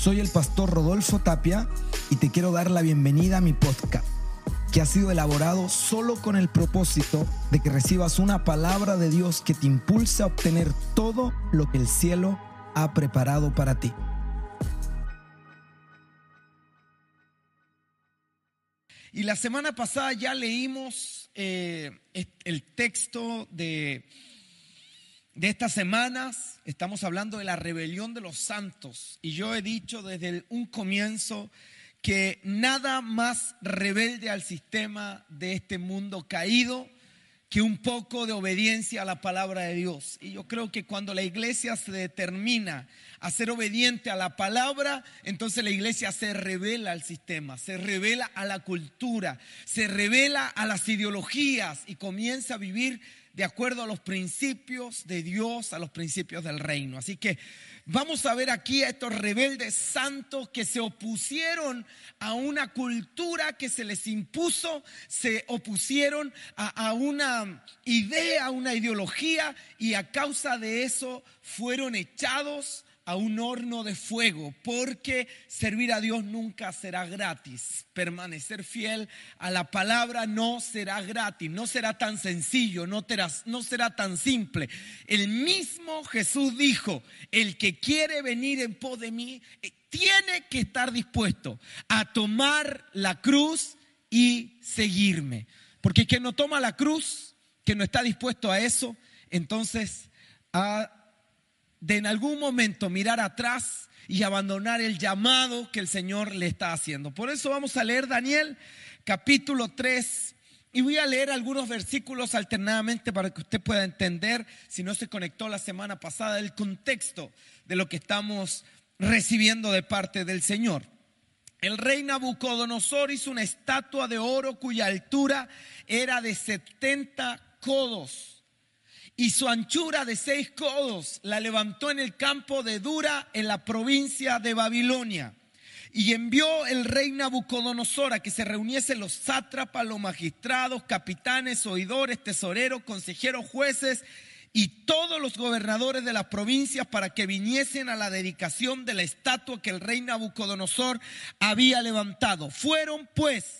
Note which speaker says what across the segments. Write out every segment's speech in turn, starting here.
Speaker 1: Soy el pastor Rodolfo Tapia y te quiero dar la bienvenida a mi podcast, que ha sido elaborado solo con el propósito de que recibas una palabra de Dios que te impulse a obtener todo lo que el cielo ha preparado para ti. Y la semana pasada ya leímos eh, el texto de de estas semanas estamos hablando de la rebelión de los santos y yo he dicho desde un comienzo que nada más rebelde al sistema de este mundo caído que un poco de obediencia a la palabra de Dios. Y yo creo que cuando la iglesia se determina a ser obediente a la palabra, entonces la iglesia se revela al sistema, se revela a la cultura, se revela a las ideologías y comienza a vivir de acuerdo a los principios de Dios, a los principios del reino. Así que vamos a ver aquí a estos rebeldes santos que se opusieron a una cultura que se les impuso, se opusieron a, una idea, a una ideología y a causa de eso fueron echados a un horno de fuego, porque servir a Dios nunca será gratis. Permanecer fiel a la palabra no será gratis, no será tan sencillo, no, no será tan simple. El mismo Jesús dijo, el que quiere venir en pos de mí, eh, tiene que estar dispuesto a tomar la cruz y seguirme. Porque quien no toma la cruz, que no está dispuesto a eso, entonces ha de en algún momento mirar atrás y abandonar el llamado que el Señor le está haciendo. Por eso vamos a leer Daniel capítulo 3 y voy a leer algunos versículos alternadamente para que usted pueda entender, si no se conectó la semana pasada, el contexto de lo que estamos recibiendo de parte del Señor. El rey Nabucodonosor hizo una estatua de oro cuya altura era de 70 codos y su anchura de seis codos la levantó en el campo de Dura en la provincia de Babilonia. Y envió el rey Nabucodonosor a que se reuniesen los sátrapas, los magistrados, capitanes, oidores, tesoreros, consejeros, jueces y todos los gobernadores de las provincias para que viniesen a la dedicación de la estatua que el rey Nabucodonosor había levantado. Fueron pues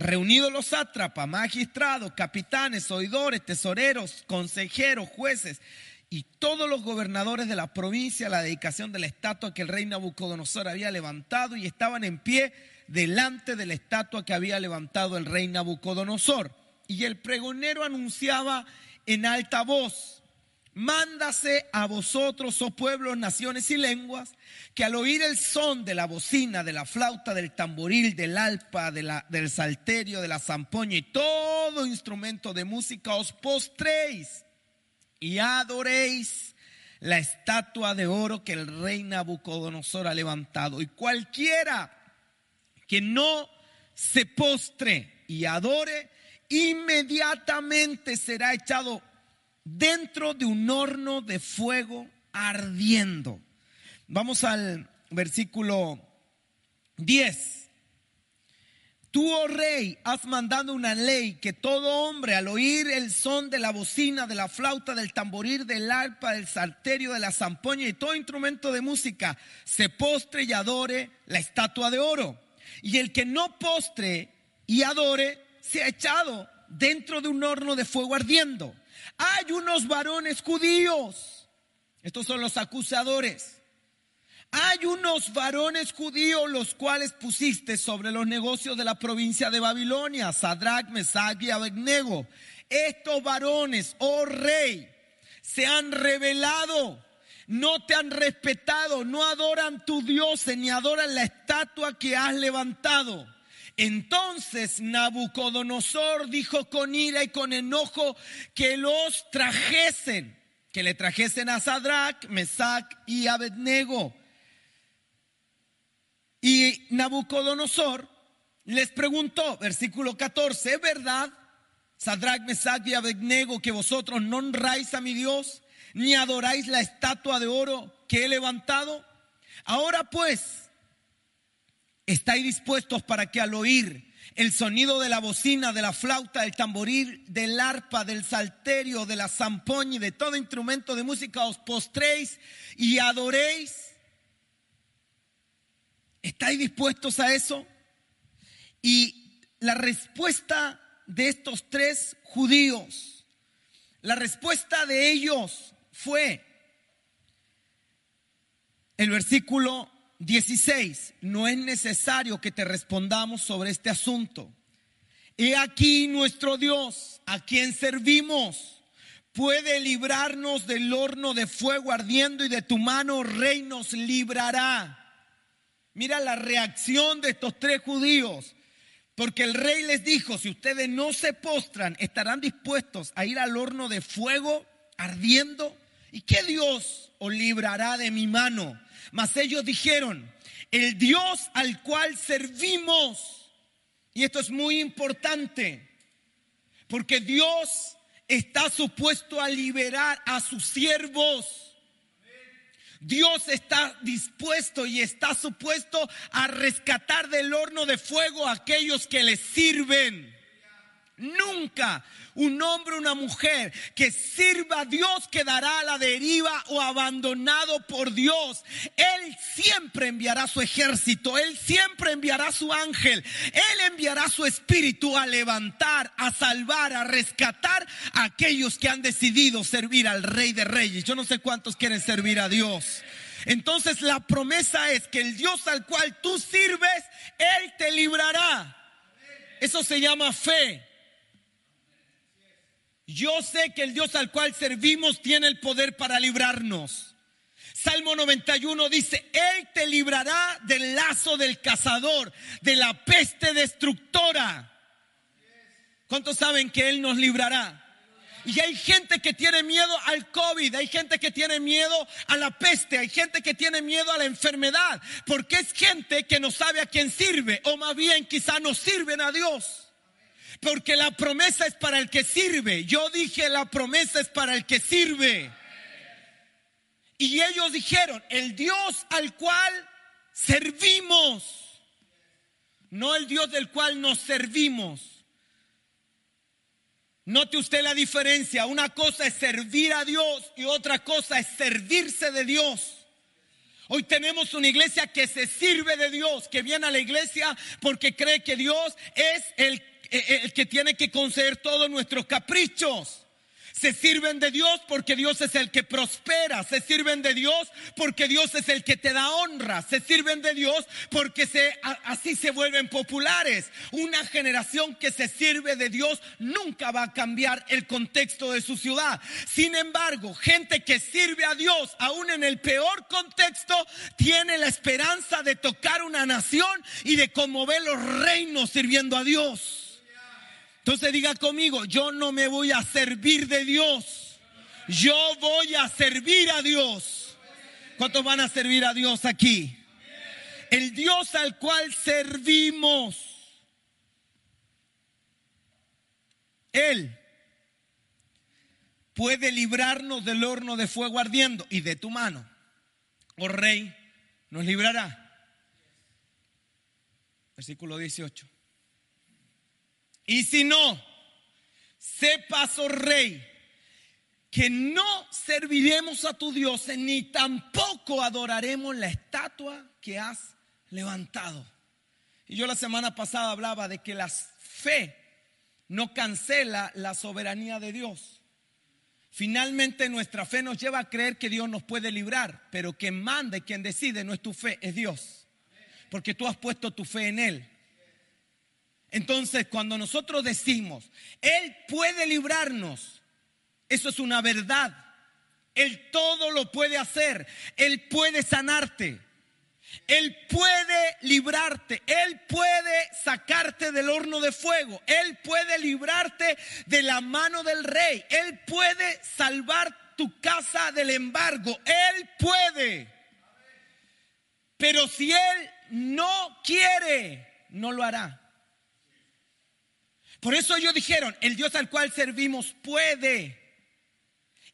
Speaker 1: Reunidos los sátrapas, magistrados, capitanes, oidores, tesoreros, consejeros, jueces y todos los gobernadores de la provincia la dedicación de la estatua que el rey Nabucodonosor había levantado y estaban en pie delante de la estatua que había levantado el rey Nabucodonosor. Y el pregonero anunciaba en alta voz, Mándase a vosotros, oh pueblos, naciones y lenguas, que al oír el son de la bocina, de la flauta, del tamboril, del alpa, del salterio, de la zampoña y todo instrumento de música, os postréis y adoréis la estatua de oro que el rey Nabucodonosor ha levantado. Y cualquiera que no se postre y adore, inmediatamente será echado dentro de un horno de fuego ardiendo. Vamos al versículo 10. Tú, oh rey, has mandado una ley que todo hombre al oír el son de la bocina, de la flauta, del tamboril, del arpa, del salterio, de la zampoña y todo instrumento de música, se postre y adore la estatua de oro. Y el que no postre y adore, se ha echado dentro de un horno de fuego ardiendo. Hay unos varones judíos. Estos son los acusadores. Hay unos varones judíos los cuales pusiste sobre los negocios de la provincia de Babilonia, Sadrach, Mesach y Abednego. Estos varones, oh rey, se han revelado, no te han respetado, no adoran tu Dios ni adoran la estatua que has levantado. Entonces Nabucodonosor dijo con ira y con enojo que los trajesen, que le trajesen a Sadrach, Mesach y Abednego. Y Nabucodonosor les preguntó, versículo 14, ¿es verdad, Sadrach, Mesach y Abednego, que vosotros no honráis a mi Dios, ni adoráis la estatua de oro que he levantado? Ahora pues, ¿Estáis dispuestos para que al oír el sonido de la bocina, de la flauta, del tamboril, del arpa, del salterio, de la zampoña y de todo instrumento de música os postréis y adoréis? ¿Estáis dispuestos a eso? Y la respuesta de estos tres judíos, la respuesta de ellos fue el versículo 16, no es necesario que te respondamos sobre este asunto. He aquí nuestro Dios, a quien servimos, puede librarnos del horno de fuego ardiendo y de tu mano, rey, nos librará. Mira la reacción de estos tres judíos. Porque el rey les dijo, si ustedes no se postran, estarán dispuestos a ir al horno de fuego ardiendo. ¿Y qué Dios os librará de mi mano? Mas ellos dijeron, el Dios al cual servimos, y esto es muy importante, porque Dios está supuesto a liberar a sus siervos. Dios está dispuesto y está supuesto a rescatar del horno de fuego a aquellos que le sirven. Nunca un hombre o una mujer que sirva a Dios quedará a la deriva o abandonado por Dios. Él siempre enviará su ejército, Él siempre enviará su ángel, Él enviará su espíritu a levantar, a salvar, a rescatar a aquellos que han decidido servir al Rey de Reyes. Yo no sé cuántos quieren servir a Dios. Entonces la promesa es que el Dios al cual tú sirves, Él te librará. Eso se llama fe. Yo sé que el Dios al cual servimos tiene el poder para librarnos. Salmo 91 dice, Él te librará del lazo del cazador, de la peste destructora. ¿Cuántos saben que Él nos librará? Y hay gente que tiene miedo al COVID, hay gente que tiene miedo a la peste, hay gente que tiene miedo a la enfermedad, porque es gente que no sabe a quién sirve, o más bien quizá no sirven a Dios. Porque la promesa es para el que sirve. Yo dije, la promesa es para el que sirve. Y ellos dijeron, el Dios al cual servimos, no el Dios del cual nos servimos. Note usted la diferencia. Una cosa es servir a Dios y otra cosa es servirse de Dios. Hoy tenemos una iglesia que se sirve de Dios, que viene a la iglesia porque cree que Dios es el el que tiene que conceder todos nuestros caprichos. Se sirven de Dios porque Dios es el que prospera. Se sirven de Dios porque Dios es el que te da honra. Se sirven de Dios porque se, así se vuelven populares. Una generación que se sirve de Dios nunca va a cambiar el contexto de su ciudad. Sin embargo, gente que sirve a Dios, aún en el peor contexto, tiene la esperanza de tocar una nación y de conmover los reinos sirviendo a Dios. Entonces diga conmigo, yo no me voy a servir de Dios. Yo voy a servir a Dios. ¿Cuántos van a servir a Dios aquí? El Dios al cual servimos. Él puede librarnos del horno de fuego ardiendo y de tu mano, oh rey, nos librará. Versículo 18. Y si no, sepas, oh rey, que no serviremos a tu Dios ni tampoco adoraremos la estatua que has levantado. Y yo la semana pasada hablaba de que la fe no cancela la soberanía de Dios. Finalmente nuestra fe nos lleva a creer que Dios nos puede librar, pero quien manda y quien decide no es tu fe, es Dios. Porque tú has puesto tu fe en Él. Entonces, cuando nosotros decimos, Él puede librarnos, eso es una verdad. Él todo lo puede hacer. Él puede sanarte. Él puede librarte. Él puede sacarte del horno de fuego. Él puede librarte de la mano del rey. Él puede salvar tu casa del embargo. Él puede. Pero si Él no quiere, no lo hará. Por eso ellos dijeron, el Dios al cual servimos puede.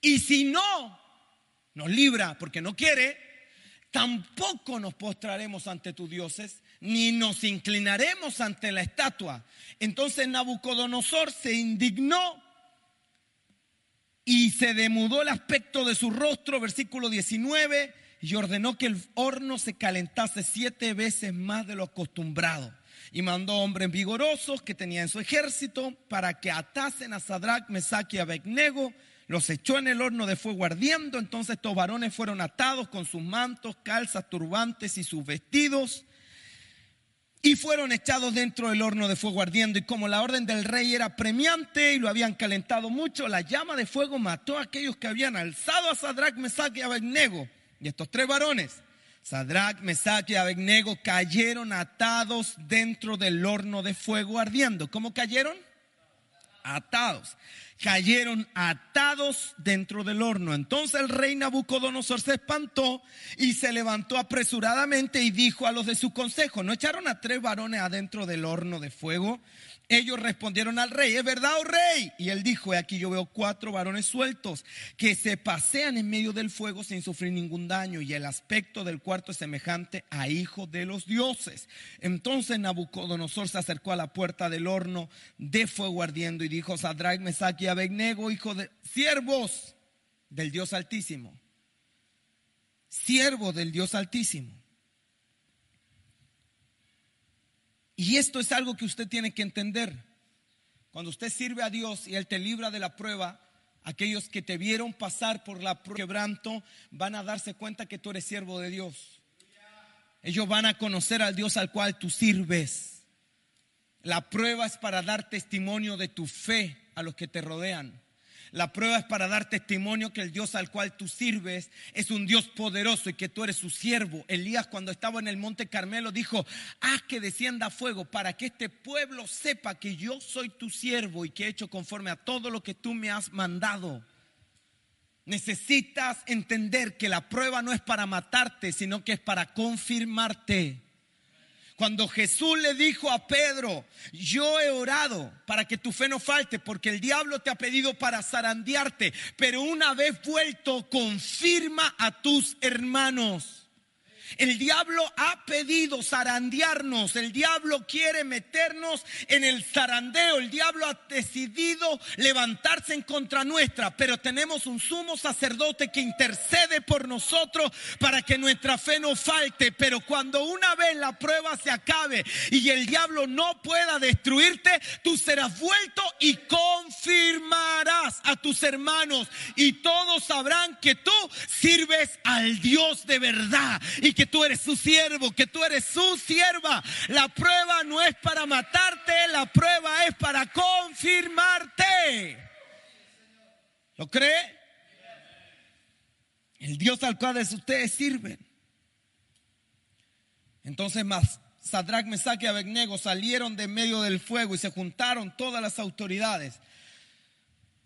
Speaker 1: Y si no nos libra porque no quiere, tampoco nos postraremos ante tus dioses, ni nos inclinaremos ante la estatua. Entonces Nabucodonosor se indignó y se demudó el aspecto de su rostro, versículo 19, y ordenó que el horno se calentase siete veces más de lo acostumbrado. Y mandó hombres vigorosos que tenía en su ejército para que atasen a Sadrach, Mesach y Abednego. Los echó en el horno de fuego ardiendo. Entonces estos varones fueron atados con sus mantos, calzas, turbantes y sus vestidos. Y fueron echados dentro del horno de fuego ardiendo. Y como la orden del rey era premiante y lo habían calentado mucho, la llama de fuego mató a aquellos que habían alzado a Sadrach, Mesach y Abednego. Y estos tres varones, Sadrach, Mesach y Abednego, cayeron atados dentro del horno de fuego ardiendo. ¿Cómo cayeron? Atados. Cayeron atados dentro del horno. Entonces el rey Nabucodonosor se espantó y se levantó apresuradamente y dijo a los de su consejo, ¿no echaron a tres varones adentro del horno de fuego? Ellos respondieron al rey, ¿es verdad, oh rey? Y él dijo, aquí yo veo cuatro varones sueltos que se pasean en medio del fuego sin sufrir ningún daño y el aspecto del cuarto es semejante a hijo de los dioses. Entonces Nabucodonosor se acercó a la puerta del horno de fuego ardiendo y dijo, Sadrach, y hijo de siervos del Dios Altísimo, siervos del Dios Altísimo. Y esto es algo que usted tiene que entender. Cuando usted sirve a Dios y Él te libra de la prueba, aquellos que te vieron pasar por la quebranto van a darse cuenta que tú eres siervo de Dios. Ellos van a conocer al Dios al cual tú sirves. La prueba es para dar testimonio de tu fe a los que te rodean. La prueba es para dar testimonio que el Dios al cual tú sirves es un Dios poderoso y que tú eres su siervo. Elías cuando estaba en el monte Carmelo dijo, haz que descienda fuego para que este pueblo sepa que yo soy tu siervo y que he hecho conforme a todo lo que tú me has mandado. Necesitas entender que la prueba no es para matarte, sino que es para confirmarte. Cuando Jesús le dijo a Pedro, yo he orado para que tu fe no falte, porque el diablo te ha pedido para zarandearte, pero una vez vuelto, confirma a tus hermanos. El diablo ha pedido zarandearnos, el diablo quiere meternos en el zarandeo, el diablo ha decidido levantarse en contra nuestra, pero tenemos un sumo sacerdote que intercede por nosotros para que nuestra fe no falte, pero cuando una vez la prueba se acabe y el diablo no pueda destruirte, tú serás vuelto y confirmarás a tus hermanos y todos sabrán que tú sirves al Dios de verdad y que tú eres su siervo, que tú eres su sierva. La prueba no es para matarte, la prueba es para confirmarte. ¿Lo cree? El Dios al cual ustedes sirven. Entonces más Sadrach, Mesach y Abednego salieron de medio del fuego y se juntaron todas las autoridades.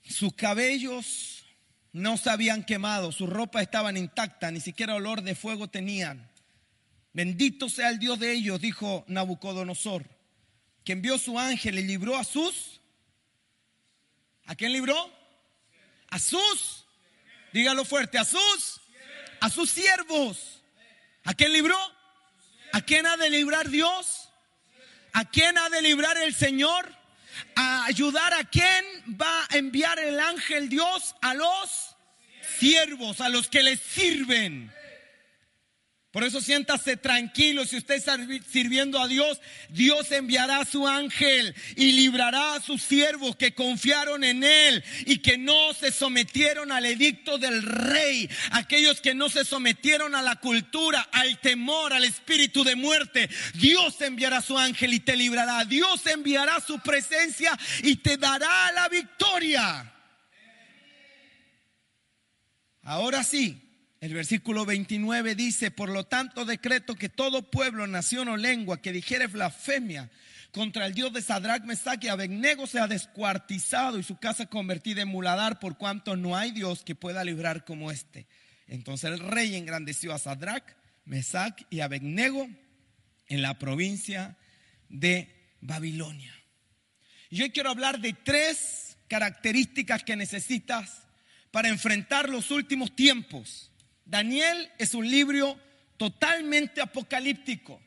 Speaker 1: Sus cabellos no se habían quemado, su ropa estaban intacta, ni siquiera olor de fuego tenían. Bendito sea el Dios de ellos, dijo Nabucodonosor, que envió su ángel y libró a sus. ¿A quién libró? A sus. Dígalo fuerte, a sus. A sus siervos. ¿A quién libró? ¿A quién ha de librar Dios? ¿A quién ha de librar el Señor? ¿A ayudar a quién va a enviar el ángel Dios? A los siervos, a los que le sirven. Por eso siéntase tranquilo, si usted está sirviendo a Dios, Dios enviará a su ángel y librará a sus siervos que confiaron en Él y que no se sometieron al edicto del rey, aquellos que no se sometieron a la cultura, al temor, al espíritu de muerte. Dios enviará a su ángel y te librará. Dios enviará su presencia y te dará la victoria. Ahora sí. El versículo 29 dice, por lo tanto decreto que todo pueblo, nación o lengua que dijere blasfemia contra el Dios de Sadrach, Mesach y Abednego sea descuartizado y su casa convertida en muladar por cuanto no hay Dios que pueda librar como este. Entonces el rey engrandeció a Sadrach, Mesach y Abednego en la provincia de Babilonia. Y hoy quiero hablar de tres características que necesitas para enfrentar los últimos tiempos Daniel es un libro totalmente apocalíptico.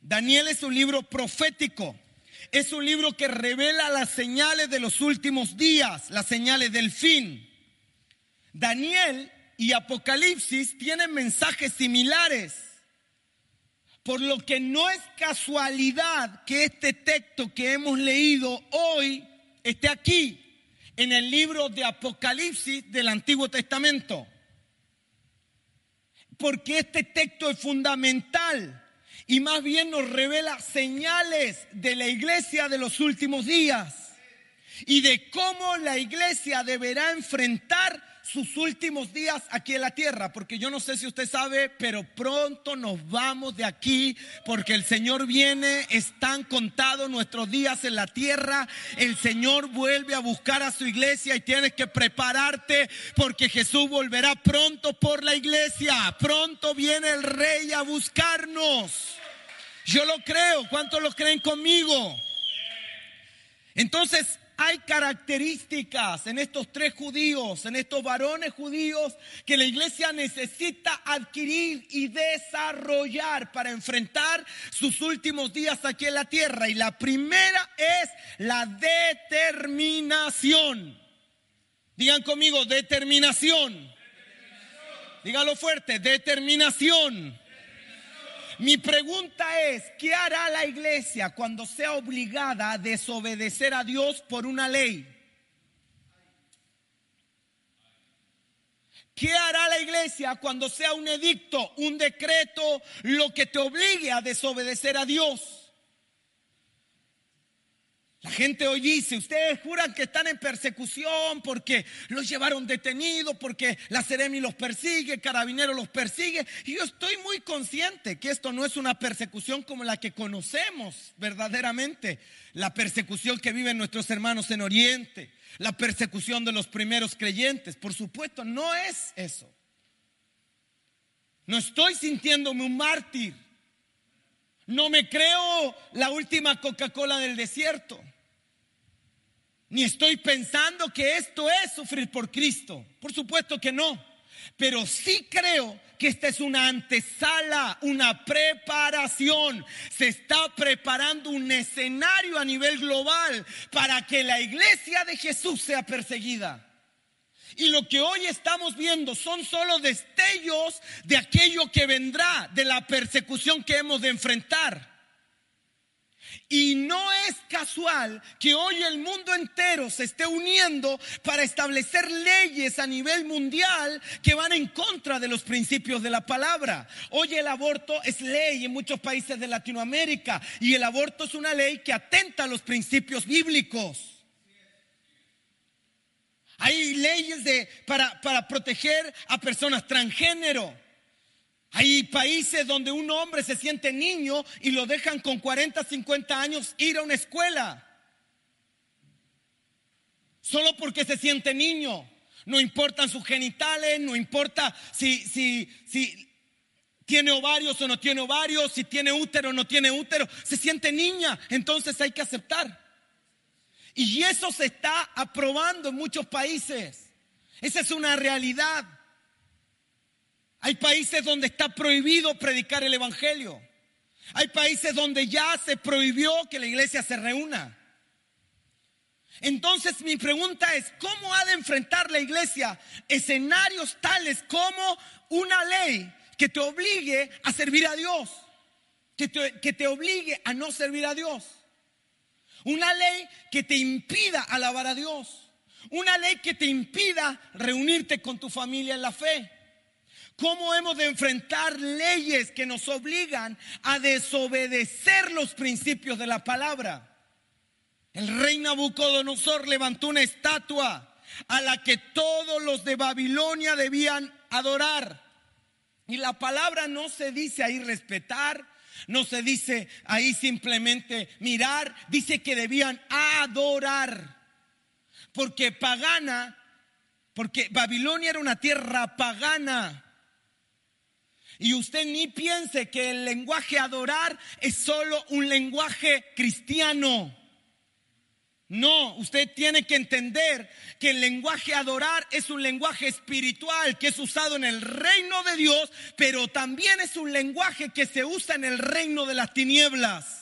Speaker 1: Daniel es un libro profético. Es un libro que revela las señales de los últimos días, las señales del fin. Daniel y Apocalipsis tienen mensajes similares. Por lo que no es casualidad que este texto que hemos leído hoy esté aquí, en el libro de Apocalipsis del Antiguo Testamento. Porque este texto es fundamental y más bien nos revela señales de la iglesia de los últimos días y de cómo la iglesia deberá enfrentar sus últimos días aquí en la tierra, porque yo no sé si usted sabe, pero pronto nos vamos de aquí, porque el Señor viene, están contados nuestros días en la tierra, el Señor vuelve a buscar a su iglesia y tienes que prepararte, porque Jesús volverá pronto por la iglesia, pronto viene el rey a buscarnos. Yo lo creo, ¿cuántos lo creen conmigo? Entonces, hay características en estos tres judíos, en estos varones judíos, que la iglesia necesita adquirir y desarrollar para enfrentar sus últimos días aquí en la tierra. Y la primera es la determinación. Digan conmigo, determinación. Dígalo fuerte, determinación. Mi pregunta es, ¿qué hará la iglesia cuando sea obligada a desobedecer a Dios por una ley? ¿Qué hará la iglesia cuando sea un edicto, un decreto, lo que te obligue a desobedecer a Dios? Gente hoy dice, ustedes juran que están en persecución porque los llevaron detenidos, porque la Seremi los persigue, Carabinero los persigue. Y yo estoy muy consciente que esto no es una persecución como la que conocemos verdaderamente. La persecución que viven nuestros hermanos en Oriente, la persecución de los primeros creyentes. Por supuesto, no es eso. No estoy sintiéndome un mártir. No me creo la última Coca-Cola del desierto. Ni estoy pensando que esto es sufrir por Cristo. Por supuesto que no. Pero sí creo que esta es una antesala, una preparación. Se está preparando un escenario a nivel global para que la iglesia de Jesús sea perseguida. Y lo que hoy estamos viendo son solo destellos de aquello que vendrá, de la persecución que hemos de enfrentar. Y no es casual que hoy el mundo entero se esté uniendo para establecer leyes a nivel mundial que van en contra de los principios de la palabra. Hoy el aborto es ley en muchos países de Latinoamérica y el aborto es una ley que atenta a los principios bíblicos. Hay leyes de, para, para proteger a personas transgénero. Hay países donde un hombre se siente niño y lo dejan con 40, 50 años ir a una escuela. Solo porque se siente niño. No importan sus genitales, no importa si, si, si tiene ovarios o no tiene ovarios, si tiene útero o no tiene útero. Se siente niña, entonces hay que aceptar. Y eso se está aprobando en muchos países. Esa es una realidad. Hay países donde está prohibido predicar el Evangelio. Hay países donde ya se prohibió que la iglesia se reúna. Entonces mi pregunta es, ¿cómo ha de enfrentar la iglesia escenarios tales como una ley que te obligue a servir a Dios? Que te, que te obligue a no servir a Dios. Una ley que te impida alabar a Dios. Una ley que te impida reunirte con tu familia en la fe. ¿Cómo hemos de enfrentar leyes que nos obligan a desobedecer los principios de la palabra? El rey Nabucodonosor levantó una estatua a la que todos los de Babilonia debían adorar. Y la palabra no se dice ahí respetar, no se dice ahí simplemente mirar, dice que debían adorar. Porque pagana, porque Babilonia era una tierra pagana. Y usted ni piense que el lenguaje adorar es solo un lenguaje cristiano. No, usted tiene que entender que el lenguaje adorar es un lenguaje espiritual que es usado en el reino de Dios, pero también es un lenguaje que se usa en el reino de las tinieblas.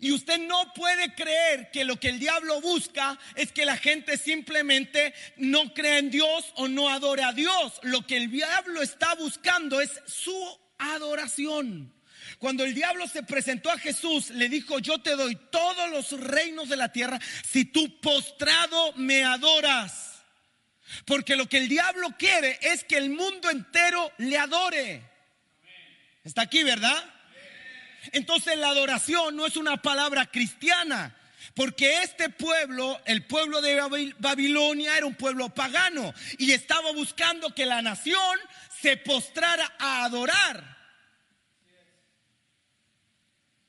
Speaker 1: Y usted no puede creer que lo que el diablo busca es que la gente simplemente no crea en Dios o no adore a Dios. Lo que el diablo está buscando es su adoración. Cuando el diablo se presentó a Jesús, le dijo, yo te doy todos los reinos de la tierra si tú postrado me adoras. Porque lo que el diablo quiere es que el mundo entero le adore. Está aquí, ¿verdad? Entonces la adoración no es una palabra cristiana, porque este pueblo, el pueblo de Babilonia, era un pueblo pagano y estaba buscando que la nación se postrara a adorar.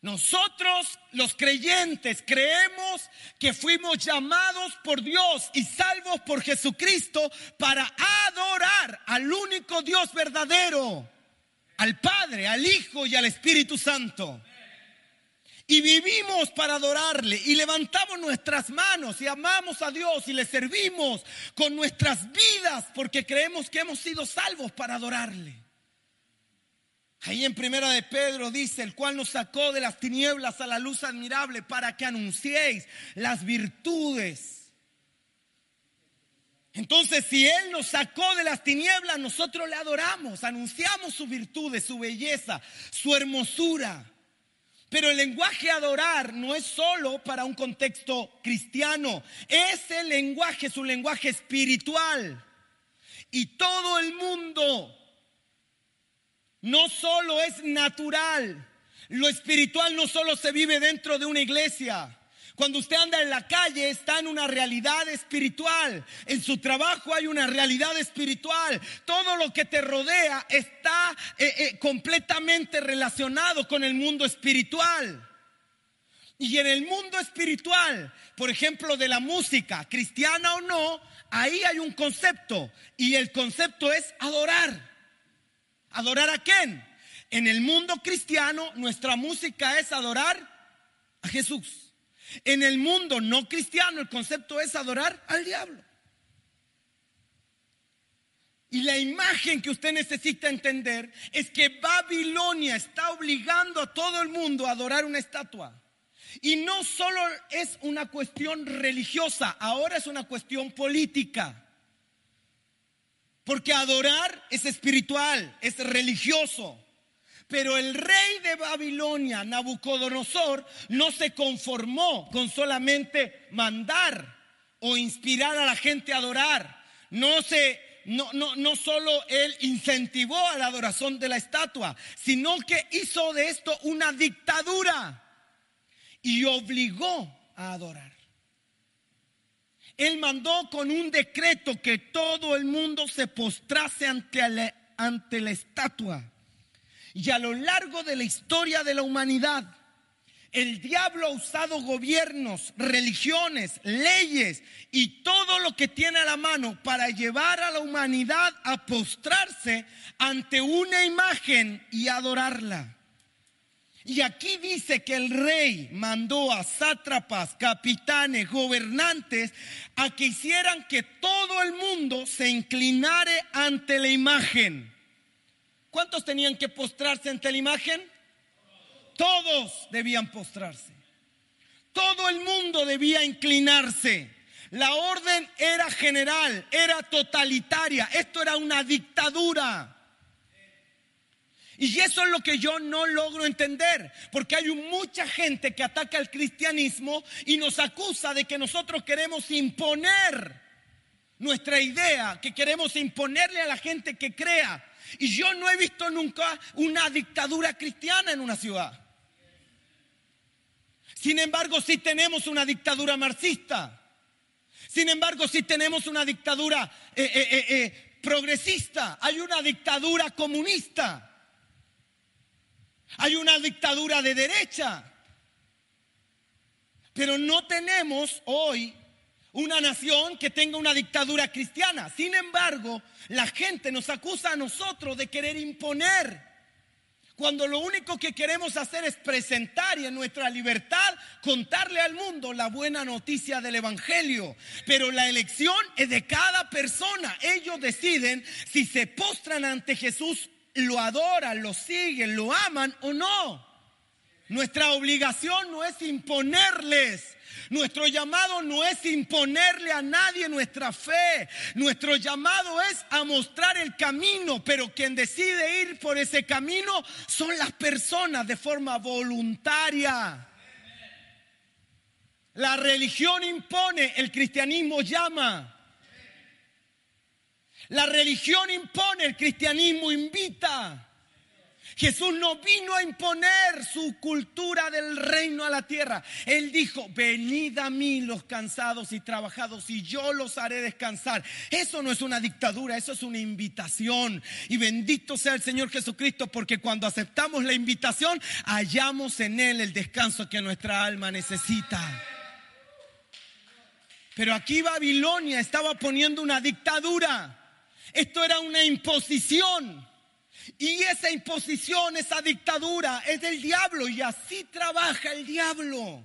Speaker 1: Nosotros los creyentes creemos que fuimos llamados por Dios y salvos por Jesucristo para adorar al único Dios verdadero al Padre, al Hijo y al Espíritu Santo. Y vivimos para adorarle y levantamos nuestras manos y amamos a Dios y le servimos con nuestras vidas porque creemos que hemos sido salvos para adorarle. Ahí en primera de Pedro dice, el cual nos sacó de las tinieblas a la luz admirable para que anunciéis las virtudes entonces, si Él nos sacó de las tinieblas, nosotros le adoramos, anunciamos su virtud, su belleza, su hermosura. Pero el lenguaje adorar no es solo para un contexto cristiano, ese lenguaje es un lenguaje espiritual. Y todo el mundo no solo es natural, lo espiritual no solo se vive dentro de una iglesia. Cuando usted anda en la calle está en una realidad espiritual. En su trabajo hay una realidad espiritual. Todo lo que te rodea está eh, eh, completamente relacionado con el mundo espiritual. Y en el mundo espiritual, por ejemplo, de la música, cristiana o no, ahí hay un concepto. Y el concepto es adorar. ¿Adorar a quién? En el mundo cristiano, nuestra música es adorar a Jesús. En el mundo no cristiano el concepto es adorar al diablo. Y la imagen que usted necesita entender es que Babilonia está obligando a todo el mundo a adorar una estatua. Y no solo es una cuestión religiosa, ahora es una cuestión política. Porque adorar es espiritual, es religioso. Pero el rey de Babilonia, Nabucodonosor, no se conformó con solamente mandar o inspirar a la gente a adorar. No se no, no, no solo él incentivó a la adoración de la estatua, sino que hizo de esto una dictadura y obligó a adorar. Él mandó con un decreto que todo el mundo se postrase ante ante la estatua. Y a lo largo de la historia de la humanidad, el diablo ha usado gobiernos, religiones, leyes y todo lo que tiene a la mano para llevar a la humanidad a postrarse ante una imagen y adorarla. Y aquí dice que el rey mandó a sátrapas, capitanes, gobernantes a que hicieran que todo el mundo se inclinare ante la imagen. ¿Cuántos tenían que postrarse ante la imagen? Todos debían postrarse. Todo el mundo debía inclinarse. La orden era general, era totalitaria. Esto era una dictadura. Y eso es lo que yo no logro entender, porque hay mucha gente que ataca al cristianismo y nos acusa de que nosotros queremos imponer nuestra idea, que queremos imponerle a la gente que crea. Y yo no he visto nunca una dictadura cristiana en una ciudad. Sin embargo, sí tenemos una dictadura marxista. Sin embargo, sí tenemos una dictadura eh, eh, eh, progresista. Hay una dictadura comunista. Hay una dictadura de derecha. Pero no tenemos hoy una nación que tenga una dictadura cristiana. Sin embargo, la gente nos acusa a nosotros de querer imponer. Cuando lo único que queremos hacer es presentar y en nuestra libertad contarle al mundo la buena noticia del Evangelio. Pero la elección es de cada persona. Ellos deciden si se postran ante Jesús, lo adoran, lo siguen, lo aman o no. Nuestra obligación no es imponerles. Nuestro llamado no es imponerle a nadie nuestra fe. Nuestro llamado es a mostrar el camino, pero quien decide ir por ese camino son las personas de forma voluntaria. La religión impone, el cristianismo llama. La religión impone, el cristianismo invita. Jesús no vino a imponer su cultura del reino a la tierra. Él dijo, venid a mí los cansados y trabajados y yo los haré descansar. Eso no es una dictadura, eso es una invitación. Y bendito sea el Señor Jesucristo porque cuando aceptamos la invitación, hallamos en Él el descanso que nuestra alma necesita. Pero aquí Babilonia estaba poniendo una dictadura. Esto era una imposición. Y esa imposición, esa dictadura es del diablo y así trabaja el diablo.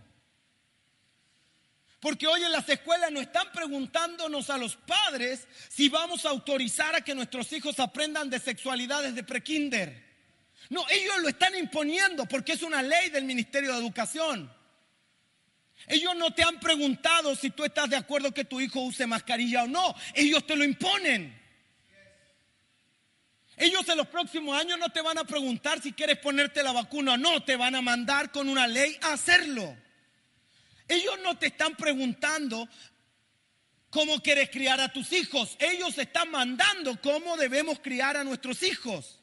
Speaker 1: Porque hoy en las escuelas nos están preguntándonos a los padres si vamos a autorizar a que nuestros hijos aprendan de sexualidad desde prekinder. No, ellos lo están imponiendo porque es una ley del Ministerio de Educación. Ellos no te han preguntado si tú estás de acuerdo que tu hijo use mascarilla o no. Ellos te lo imponen. Ellos en los próximos años no te van a preguntar si quieres ponerte la vacuna o no, te van a mandar con una ley a hacerlo. Ellos no te están preguntando cómo quieres criar a tus hijos, ellos están mandando cómo debemos criar a nuestros hijos.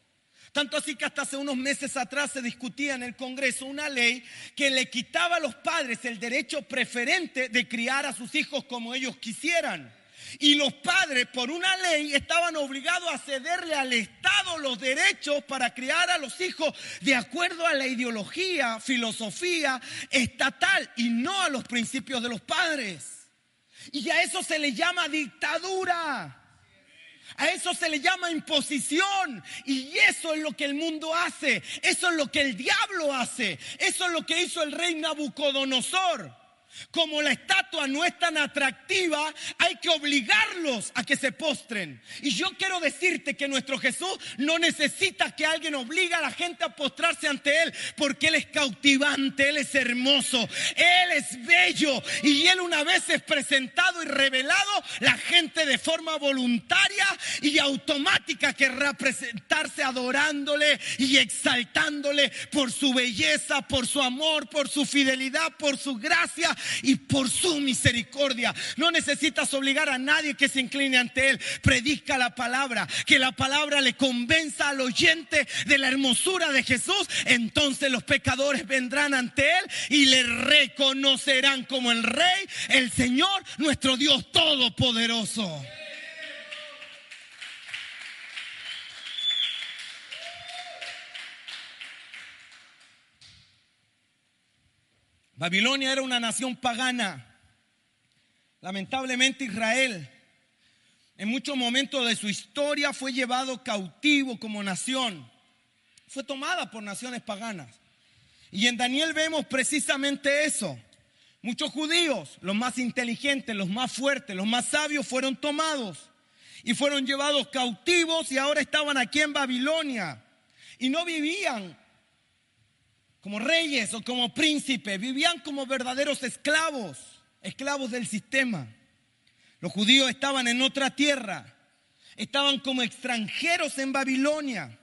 Speaker 1: Tanto así que hasta hace unos meses atrás se discutía en el Congreso una ley que le quitaba a los padres el derecho preferente de criar a sus hijos como ellos quisieran. Y los padres, por una ley, estaban obligados a cederle al Estado los derechos para criar a los hijos de acuerdo a la ideología, filosofía estatal y no a los principios de los padres. Y a eso se le llama dictadura. A eso se le llama imposición. Y eso es lo que el mundo hace. Eso es lo que el diablo hace. Eso es lo que hizo el rey Nabucodonosor. Como la estatua no es tan atractiva, hay que obligarlos a que se postren. Y yo quiero decirte que nuestro Jesús no necesita que alguien obligue a la gente a postrarse ante Él, porque Él es cautivante, Él es hermoso, Él es bello. Y Él una vez es presentado y revelado, la gente de forma voluntaria y automática querrá presentarse adorándole y exaltándole por su belleza, por su amor, por su fidelidad, por su gracia y por su misericordia. No necesitas obligar a nadie que se incline ante Él. Predica la palabra, que la palabra le convenza al oyente de la hermosura de Jesús. Entonces los pecadores vendrán ante Él y le reconocerán como el Rey, el Señor, nuestro Dios Todopoderoso. Babilonia era una nación pagana. Lamentablemente Israel en muchos momentos de su historia fue llevado cautivo como nación. Fue tomada por naciones paganas. Y en Daniel vemos precisamente eso. Muchos judíos, los más inteligentes, los más fuertes, los más sabios, fueron tomados y fueron llevados cautivos y ahora estaban aquí en Babilonia. Y no vivían como reyes o como príncipes, vivían como verdaderos esclavos, esclavos del sistema. Los judíos estaban en otra tierra, estaban como extranjeros en Babilonia.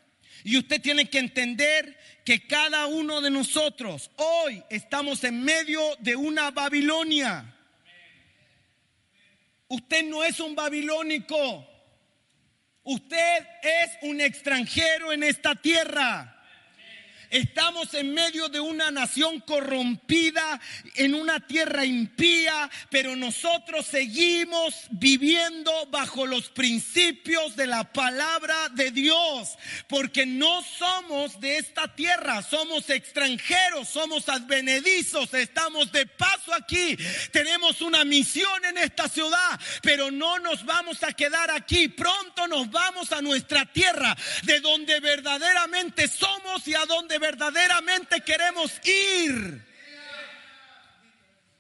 Speaker 1: Y usted tiene que entender que cada uno de nosotros hoy estamos en medio de una Babilonia. Usted no es un babilónico. Usted es un extranjero en esta tierra. Estamos en medio de una nación corrompida, en una tierra impía, pero nosotros seguimos viviendo bajo los principios de la palabra de Dios, porque no somos de esta tierra, somos extranjeros, somos advenedizos, estamos de paso aquí, tenemos una misión en esta ciudad, pero no nos vamos a quedar aquí, pronto nos vamos a nuestra tierra, de donde verdaderamente somos y a donde verdaderamente queremos ir.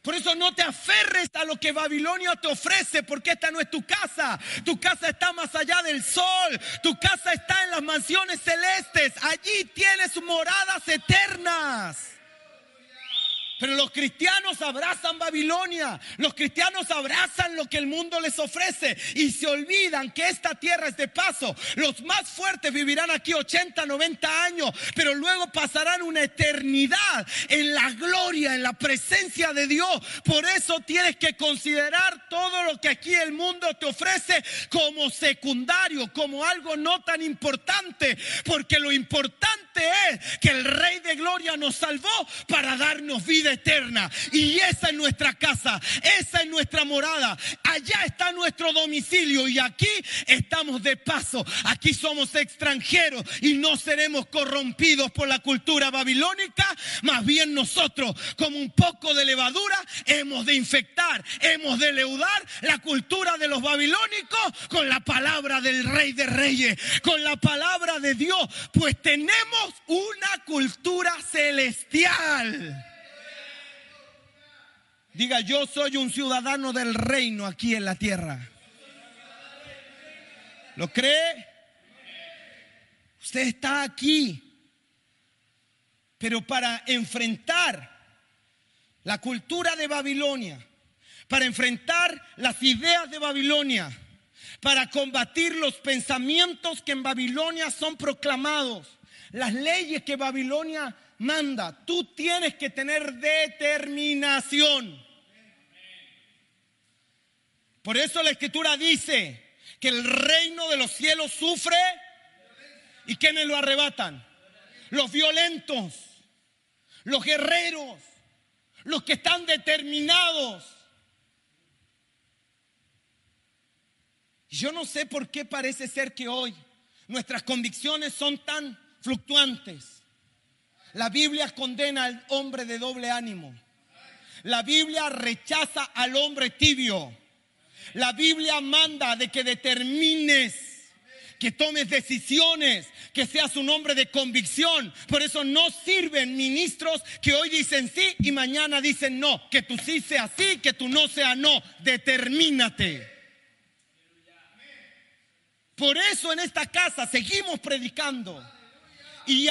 Speaker 1: Por eso no te aferres a lo que Babilonia te ofrece, porque esta no es tu casa. Tu casa está más allá del sol. Tu casa está en las mansiones celestes. Allí tienes moradas eternas. Pero los cristianos abrazan Babilonia, los cristianos abrazan lo que el mundo les ofrece y se olvidan que esta tierra es de paso. Los más fuertes vivirán aquí 80, 90 años, pero luego pasarán una eternidad en la gloria, en la presencia de Dios. Por eso tienes que considerar todo lo que aquí el mundo te ofrece como secundario, como algo no tan importante, porque lo importante es que el Rey de Gloria nos salvó para darnos vida eterna. Y esa es nuestra casa, esa es nuestra morada. Allá está nuestro domicilio y aquí estamos de paso. Aquí somos extranjeros y no seremos corrompidos por la cultura babilónica. Más bien nosotros, como un poco de levadura, hemos de infectar, hemos de leudar la cultura de los babilónicos con la palabra del Rey de Reyes, con la palabra de Dios, pues tenemos una cultura celestial. Diga, yo soy un ciudadano del reino aquí en la tierra. ¿Lo cree? Usted está aquí. Pero para enfrentar la cultura de Babilonia, para enfrentar las ideas de Babilonia, para combatir los pensamientos que en Babilonia son proclamados, las leyes que Babilonia manda, tú tienes que tener determinación. Por eso la escritura dice que el reino de los cielos sufre y quienes lo arrebatan. Los violentos, los guerreros, los que están determinados. Yo no sé por qué parece ser que hoy nuestras convicciones son tan fluctuantes. La Biblia condena al hombre de doble ánimo. La Biblia rechaza al hombre tibio. La Biblia manda de que determines, que tomes decisiones, que seas un hombre de convicción. Por eso no sirven ministros que hoy dicen sí y mañana dicen no. Que tú sí sea sí, que tú no sea no. Determínate. Por eso en esta casa seguimos predicando. Y,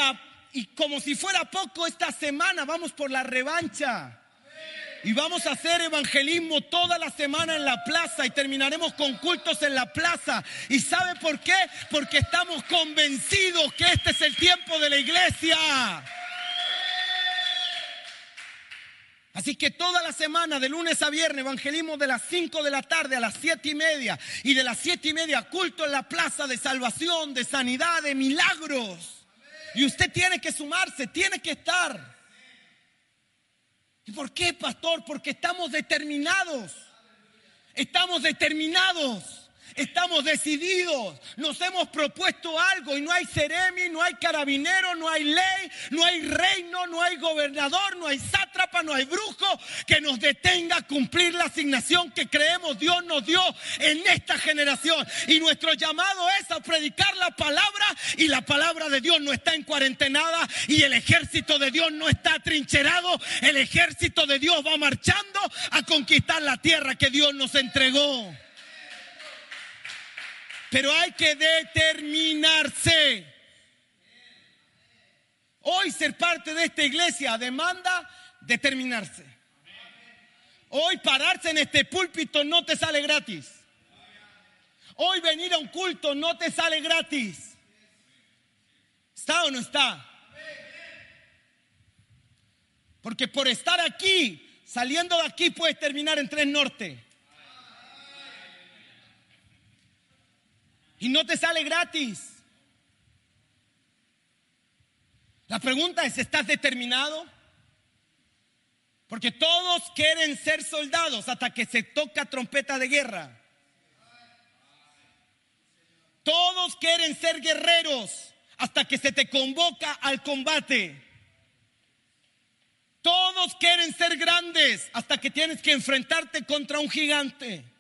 Speaker 1: y como si fuera poco, esta semana vamos por la revancha. Y vamos a hacer evangelismo toda la semana en la plaza y terminaremos con cultos en la plaza. ¿Y sabe por qué? Porque estamos convencidos que este es el tiempo de la iglesia. Así que toda la semana, de lunes a viernes, evangelismo de las 5 de la tarde a las 7 y media. Y de las 7 y media, culto en la plaza de salvación, de sanidad, de milagros. Y usted tiene que sumarse, tiene que estar. ¿Y por qué, pastor? Porque estamos determinados. Estamos determinados. Estamos decididos, nos hemos propuesto algo y no hay seremi, no hay carabinero, no hay ley, no hay reino, no hay gobernador, no hay sátrapa, no hay brujo que nos detenga a cumplir la asignación que creemos Dios nos dio en esta generación. Y nuestro llamado es a predicar la palabra y la palabra de Dios no está en cuarentenada y el ejército de Dios no está trincherado. El ejército de Dios va marchando a conquistar la tierra que Dios nos entregó. Pero hay que determinarse. Hoy ser parte de esta iglesia demanda determinarse. Hoy pararse en este púlpito no te sale gratis. Hoy venir a un culto no te sale gratis. ¿Está o no está? Porque por estar aquí, saliendo de aquí, puedes terminar en Tres Norte. Y no te sale gratis. La pregunta es, ¿estás determinado? Porque todos quieren ser soldados hasta que se toca trompeta de guerra. Todos quieren ser guerreros hasta que se te convoca al combate. Todos quieren ser grandes hasta que tienes que enfrentarte contra un gigante.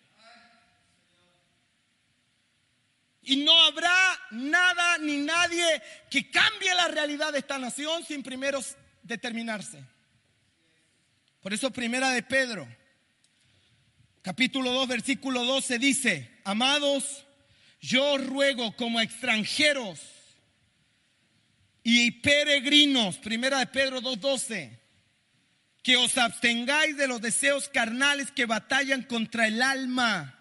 Speaker 1: Y no habrá nada ni nadie que cambie la realidad de esta nación sin primero determinarse. Por eso primera de Pedro, capítulo 2, versículo 12 dice, amados, yo ruego como extranjeros y peregrinos, primera de Pedro 2.12, que os abstengáis de los deseos carnales que batallan contra el alma.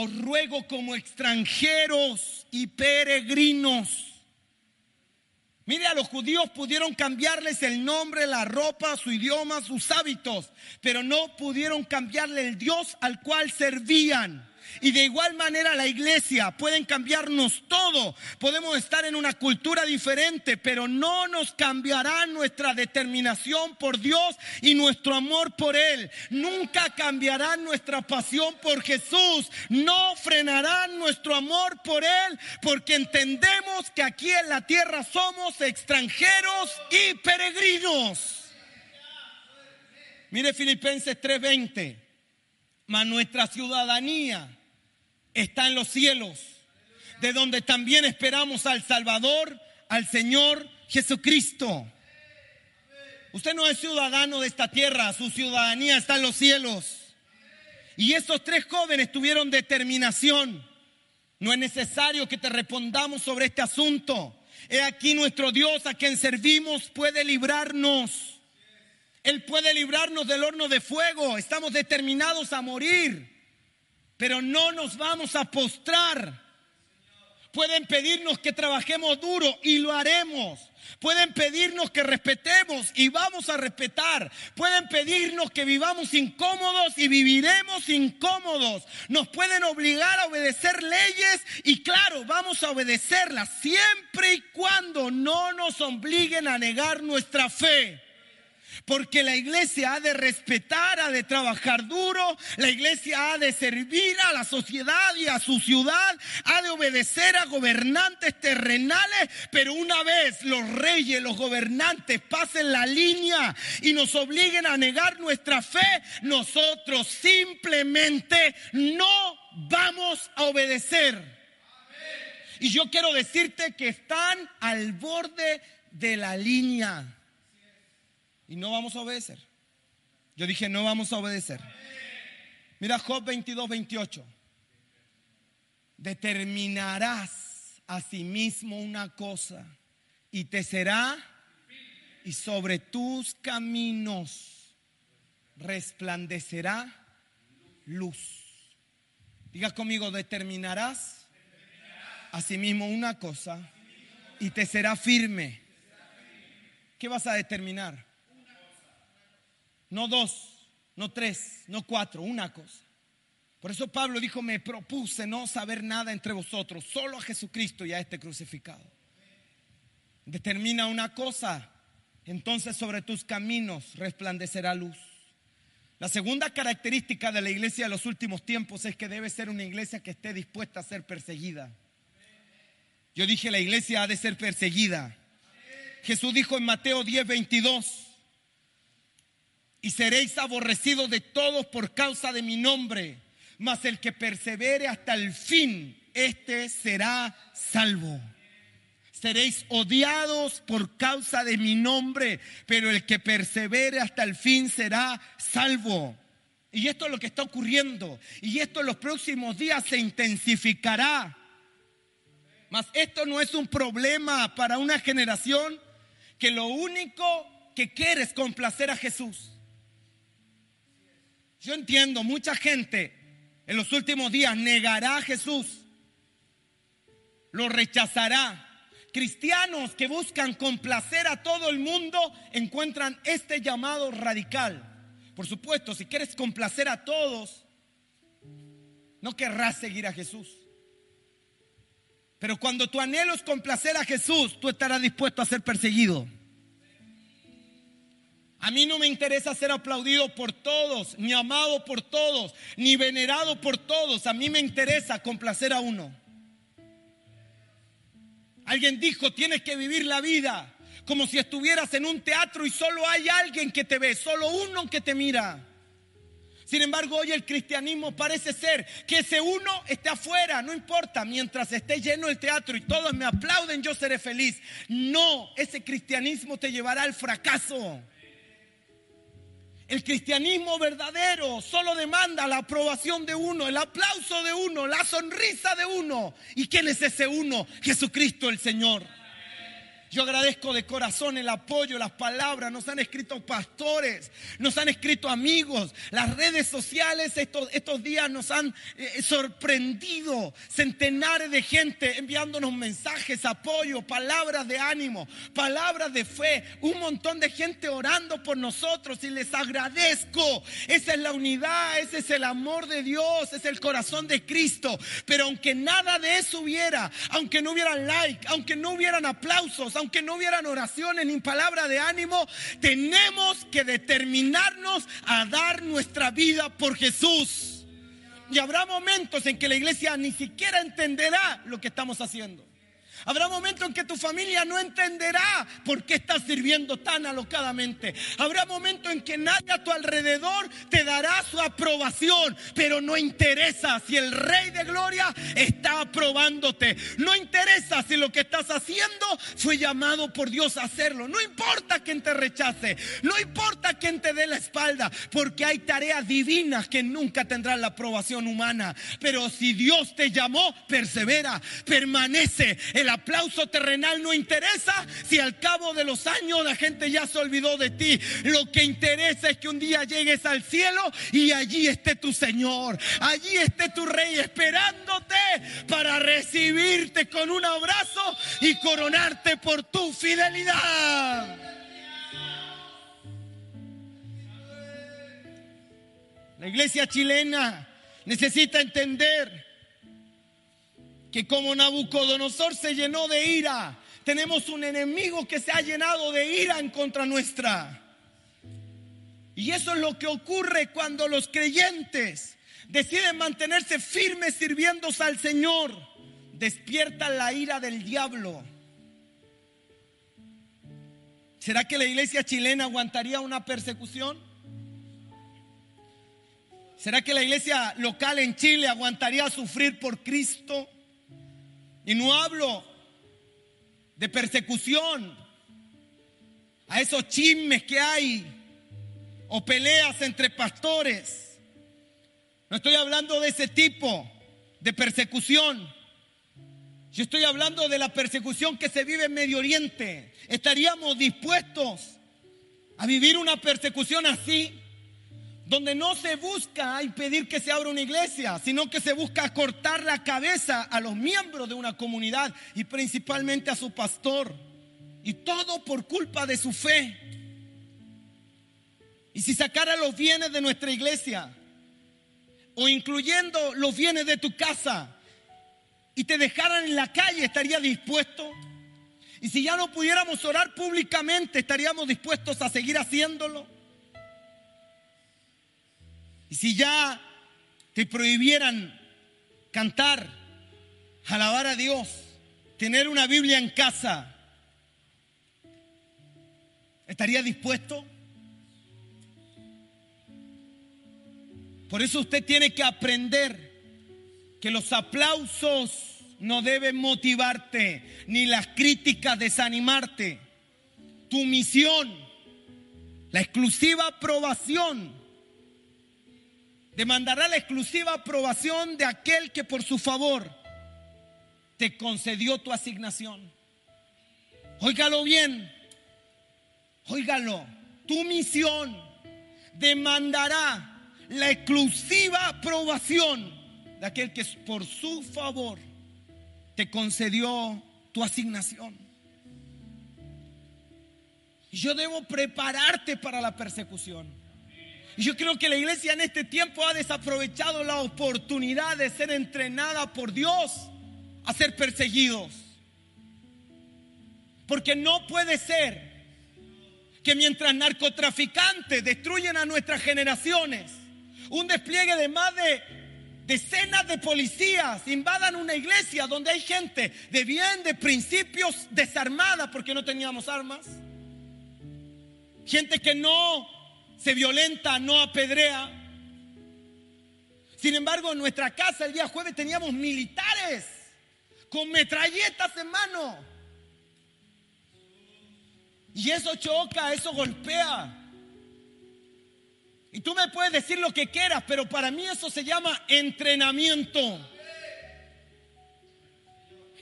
Speaker 1: Os ruego como extranjeros y peregrinos. Mire, a los judíos pudieron cambiarles el nombre, la ropa, su idioma, sus hábitos, pero no pudieron cambiarle el Dios al cual servían. Y de igual manera la iglesia pueden cambiarnos todo. Podemos estar en una cultura diferente, pero no nos cambiará nuestra determinación por Dios y nuestro amor por Él. Nunca cambiará nuestra pasión por Jesús. No frenará nuestro amor por Él, porque entendemos que aquí en la tierra somos extranjeros y peregrinos. Mire Filipenses 3:20. Mas nuestra ciudadanía está en los cielos, de donde también esperamos al Salvador, al Señor Jesucristo. Usted no es ciudadano de esta tierra, su ciudadanía está en los cielos. Y estos tres jóvenes tuvieron determinación. No es necesario que te respondamos sobre este asunto. He aquí nuestro Dios a quien servimos puede librarnos. Él puede librarnos del horno de fuego. Estamos determinados a morir pero no nos vamos a postrar. Pueden pedirnos que trabajemos duro y lo haremos. Pueden pedirnos que respetemos y vamos a respetar. Pueden pedirnos que vivamos incómodos y viviremos incómodos. Nos pueden obligar a obedecer leyes y claro, vamos a obedecerlas siempre y cuando no nos obliguen a negar nuestra fe. Porque la iglesia ha de respetar, ha de trabajar duro, la iglesia ha de servir a la sociedad y a su ciudad, ha de obedecer a gobernantes terrenales, pero una vez los reyes, los gobernantes pasen la línea y nos obliguen a negar nuestra fe, nosotros simplemente no vamos a obedecer. Y yo quiero decirte que están al borde de la línea y no vamos a obedecer. Yo dije, no vamos a obedecer. Mira Job 22, 28. Determinarás a sí mismo una cosa y te será y sobre tus caminos resplandecerá luz. Diga conmigo, determinarás a sí mismo una cosa y te será firme. ¿Qué vas a determinar? No dos, no tres, no cuatro, una cosa. Por eso Pablo dijo, me propuse no saber nada entre vosotros, solo a Jesucristo y a este crucificado. Determina una cosa, entonces sobre tus caminos resplandecerá luz. La segunda característica de la iglesia de los últimos tiempos es que debe ser una iglesia que esté dispuesta a ser perseguida. Yo dije, la iglesia ha de ser perseguida. Jesús dijo en Mateo 10, 22, y seréis aborrecidos de todos por causa de mi nombre, mas el que persevere hasta el fin, este será salvo. Seréis odiados por causa de mi nombre, pero el que persevere hasta el fin será salvo. Y esto es lo que está ocurriendo. Y esto en los próximos días se intensificará. Mas esto no es un problema para una generación que lo único que quiere es complacer a Jesús. Yo entiendo, mucha gente en los últimos días negará a Jesús, lo rechazará. Cristianos que buscan complacer a todo el mundo encuentran este llamado radical. Por supuesto, si quieres complacer a todos, no querrás seguir a Jesús. Pero cuando tu anhelo es complacer a Jesús, tú estarás dispuesto a ser perseguido. A mí no me interesa ser aplaudido por todos, ni amado por todos, ni venerado por todos. A mí me interesa complacer a uno. Alguien dijo, tienes que vivir la vida como si estuvieras en un teatro y solo hay alguien que te ve, solo uno que te mira. Sin embargo, hoy el cristianismo parece ser que ese uno esté afuera, no importa, mientras esté lleno el teatro y todos me aplauden, yo seré feliz. No, ese cristianismo te llevará al fracaso. El cristianismo verdadero solo demanda la aprobación de uno, el aplauso de uno, la sonrisa de uno. ¿Y quién es ese uno? Jesucristo el Señor. Yo agradezco de corazón el apoyo, las palabras. Nos han escrito pastores, nos han escrito amigos. Las redes sociales estos, estos días nos han eh, sorprendido. Centenares de gente enviándonos mensajes, apoyo, palabras de ánimo, palabras de fe. Un montón de gente orando por nosotros y les agradezco. Esa es la unidad, ese es el amor de Dios, es el corazón de Cristo. Pero aunque nada de eso hubiera, aunque no hubieran like, aunque no hubieran aplausos, aunque no hubieran oraciones ni palabra de ánimo, tenemos que determinarnos a dar nuestra vida por Jesús. Y habrá momentos en que la iglesia ni siquiera entenderá lo que estamos haciendo. Habrá momentos en que tu familia no entenderá por qué estás sirviendo tan alocadamente. Habrá momentos en que nadie a tu alrededor te dará su aprobación, pero no interesa si el Rey de Gloria está aprobándote. No interesa si lo que estás haciendo fue llamado por Dios a hacerlo. No importa quién te rechace, no importa quién te dé la espalda, porque hay tareas divinas que nunca tendrán la aprobación humana. Pero si Dios te llamó, persevera, permanece. El aplauso terrenal no interesa si al cabo de los años la gente ya se olvidó de ti. Lo que interesa es que un día llegues al cielo y allí esté tu Señor, allí esté tu Rey esperándote para recibirte con un abrazo y coronarte por tu fidelidad. La iglesia chilena necesita entender que como Nabucodonosor se llenó de ira, tenemos un enemigo que se ha llenado de ira en contra nuestra. Y eso es lo que ocurre cuando los creyentes deciden mantenerse firmes sirviéndose al Señor. Despierta la ira del diablo. ¿Será que la iglesia chilena aguantaría una persecución? ¿Será que la iglesia local en Chile aguantaría sufrir por Cristo? Y no hablo de persecución a esos chismes que hay o peleas entre pastores. No estoy hablando de ese tipo de persecución. Yo estoy hablando de la persecución que se vive en Medio Oriente. ¿Estaríamos dispuestos a vivir una persecución así? Donde no se busca impedir que se abra una iglesia, sino que se busca cortar la cabeza a los miembros de una comunidad y principalmente a su pastor. Y todo por culpa de su fe. Y si sacara los bienes de nuestra iglesia, o incluyendo los bienes de tu casa, y te dejaran en la calle, ¿estaría dispuesto? Y si ya no pudiéramos orar públicamente, ¿estaríamos dispuestos a seguir haciéndolo? Y si ya te prohibieran cantar, alabar a Dios, tener una Biblia en casa, ¿estaría dispuesto? Por eso usted tiene que aprender que los aplausos no deben motivarte, ni las críticas desanimarte. Tu misión, la exclusiva aprobación demandará la exclusiva aprobación de aquel que por su favor te concedió tu asignación. Óigalo bien, óigalo, tu misión demandará la exclusiva aprobación de aquel que por su favor te concedió tu asignación. Yo debo prepararte para la persecución. Yo creo que la iglesia en este tiempo ha desaprovechado la oportunidad de ser entrenada por Dios a ser perseguidos. Porque no puede ser que mientras narcotraficantes destruyen a nuestras generaciones, un despliegue de más de decenas de policías invadan una iglesia donde hay gente de bien, de principios desarmada porque no teníamos armas. Gente que no se violenta, no apedrea. Sin embargo, en nuestra casa el día jueves teníamos militares con metralletas en mano. Y eso choca, eso golpea. Y tú me puedes decir lo que quieras, pero para mí eso se llama entrenamiento.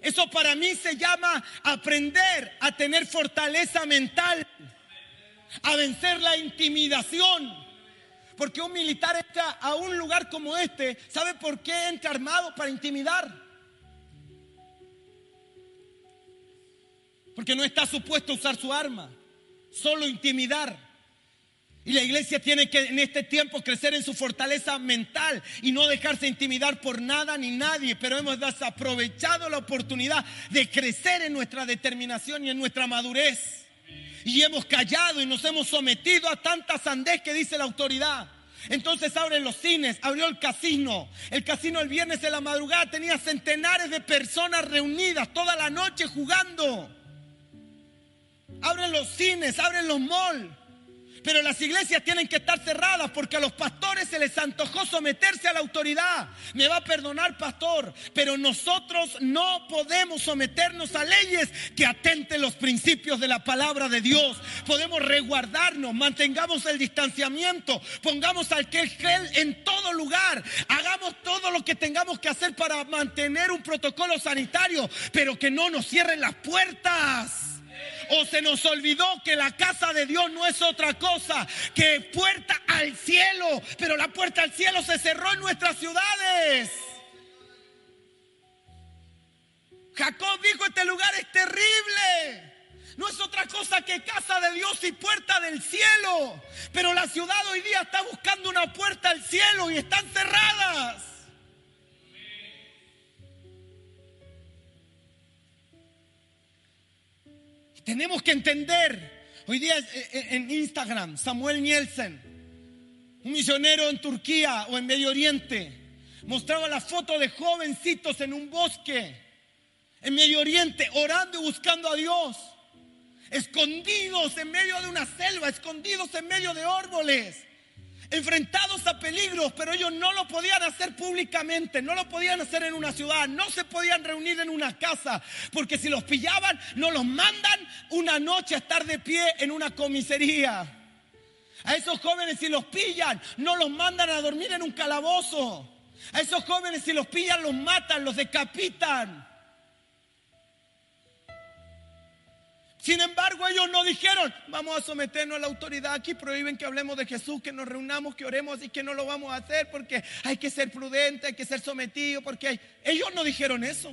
Speaker 1: Eso para mí se llama aprender a tener fortaleza mental, a vencer la intimidación. Porque un militar entra a un lugar como este, ¿sabe por qué entra armado? Para intimidar. Porque no está supuesto usar su arma, solo intimidar. Y la iglesia tiene que en este tiempo crecer en su fortaleza mental y no dejarse intimidar por nada ni nadie. Pero hemos desaprovechado la oportunidad de crecer en nuestra determinación y en nuestra madurez. Y hemos callado y nos hemos sometido a tanta sandez que dice la autoridad. Entonces abren los cines, abrió el casino. El casino el viernes de la madrugada tenía centenares de personas reunidas toda la noche jugando. Abren los cines, abren los malls. Pero las iglesias tienen que estar cerradas porque a los pastores se les antojó someterse a la autoridad. Me va a perdonar, pastor, pero nosotros no podemos someternos a leyes que atenten los principios de la palabra de Dios. Podemos resguardarnos, mantengamos el distanciamiento, pongamos al que gel en todo lugar, hagamos todo lo que tengamos que hacer para mantener un protocolo sanitario, pero que no nos cierren las puertas o se nos olvidó que la casa de Dios no es otra cosa que puerta al cielo, pero la puerta al cielo se cerró en nuestras ciudades. Jacob dijo, este lugar es terrible. No es otra cosa que casa de Dios y puerta del cielo. Pero la ciudad hoy día está buscando una puerta al cielo y están cerradas. Tenemos que entender, hoy día eh, eh, en Instagram, Samuel Nielsen, un misionero en Turquía o en Medio Oriente, mostraba la foto de jovencitos en un bosque, en Medio Oriente, orando y buscando a Dios, escondidos en medio de una selva, escondidos en medio de árboles enfrentados a peligros, pero ellos no lo podían hacer públicamente, no lo podían hacer en una ciudad, no se podían reunir en una casa, porque si los pillaban, no los mandan una noche a estar de pie en una comisaría. A esos jóvenes si los pillan, no los mandan a dormir en un calabozo. A esos jóvenes si los pillan, los matan, los decapitan. Sin embargo, ellos no dijeron, vamos a someternos a la autoridad. Aquí prohíben que hablemos de Jesús, que nos reunamos, que oremos y que no lo vamos a hacer porque hay que ser prudente, hay que ser sometido, porque ellos no dijeron eso.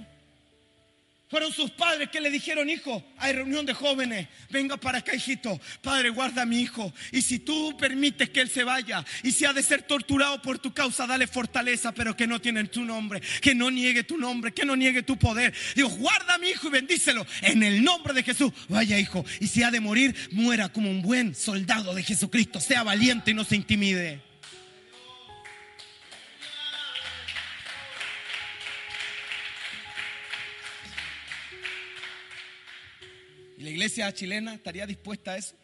Speaker 1: Fueron sus padres que le dijeron, hijo, hay reunión de jóvenes, venga para acá, hijito, padre, guarda a mi hijo. Y si tú permites que él se vaya y si ha de ser torturado por tu causa, dale fortaleza, pero que no tiene tu nombre, que no niegue tu nombre, que no niegue tu poder. Dios, guarda a mi hijo y bendícelo en el nombre de Jesús. Vaya, hijo, y si ha de morir, muera como un buen soldado de Jesucristo, sea valiente y no se intimide. La iglesia chilena estaría dispuesta a eso?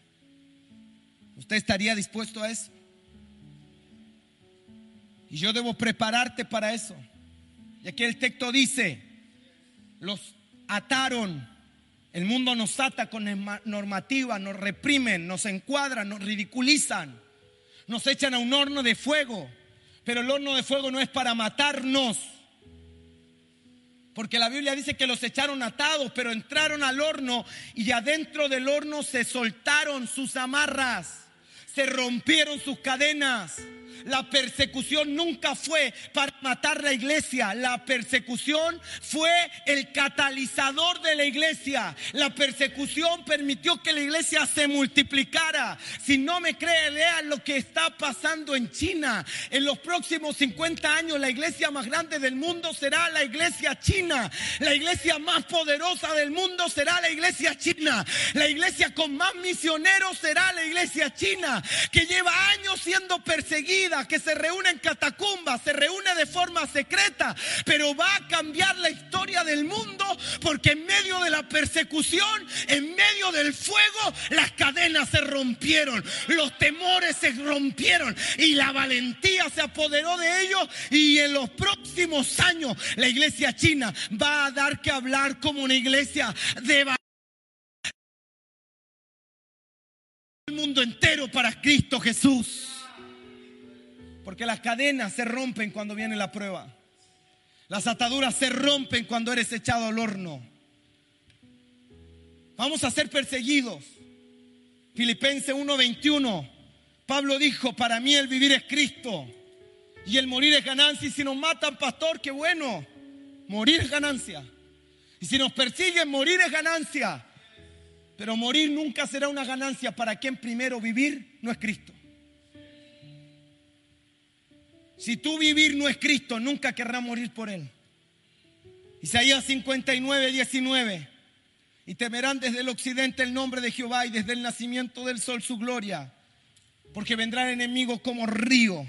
Speaker 1: ¿Usted estaría dispuesto a eso? Y yo debo prepararte para eso. Y aquí el texto dice, los ataron, el mundo nos ata con normativa, nos reprimen, nos encuadran, nos ridiculizan, nos echan a un horno de fuego, pero el horno de fuego no es para matarnos porque la Biblia dice que los echaron atados, pero entraron al horno y adentro del horno se soltaron sus amarras, se rompieron sus cadenas. La persecución nunca fue para matar la iglesia. La persecución fue el catalizador de la iglesia. La persecución permitió que la iglesia se multiplicara. Si no me cree, vean lo que está pasando en China. En los próximos 50 años la iglesia más grande del mundo será la iglesia china. La iglesia más poderosa del mundo será la iglesia china. La iglesia con más misioneros será la iglesia china, que lleva años siendo perseguida que se reúne en catacumbas, se reúne de forma secreta, pero va a cambiar la historia del mundo porque en medio de la persecución, en medio del fuego, las cadenas se rompieron, los temores se rompieron y la valentía se apoderó de ellos y en los próximos años la iglesia china va a dar que hablar como una iglesia de el mundo entero para Cristo Jesús. Porque las cadenas se rompen cuando viene la prueba. Las ataduras se rompen cuando eres echado al horno. Vamos a ser perseguidos. Filipenses 1:21. Pablo dijo, para mí el vivir es Cristo y el morir es ganancia. Y si nos matan, pastor, qué bueno. Morir es ganancia. Y si nos persiguen, morir es ganancia. Pero morir nunca será una ganancia para quien primero vivir no es Cristo. Si tú vivir no es Cristo, nunca querrás morir por Él. Isaías 59, 19. Y temerán desde el occidente el nombre de Jehová y desde el nacimiento del sol su gloria. Porque vendrán enemigos como río,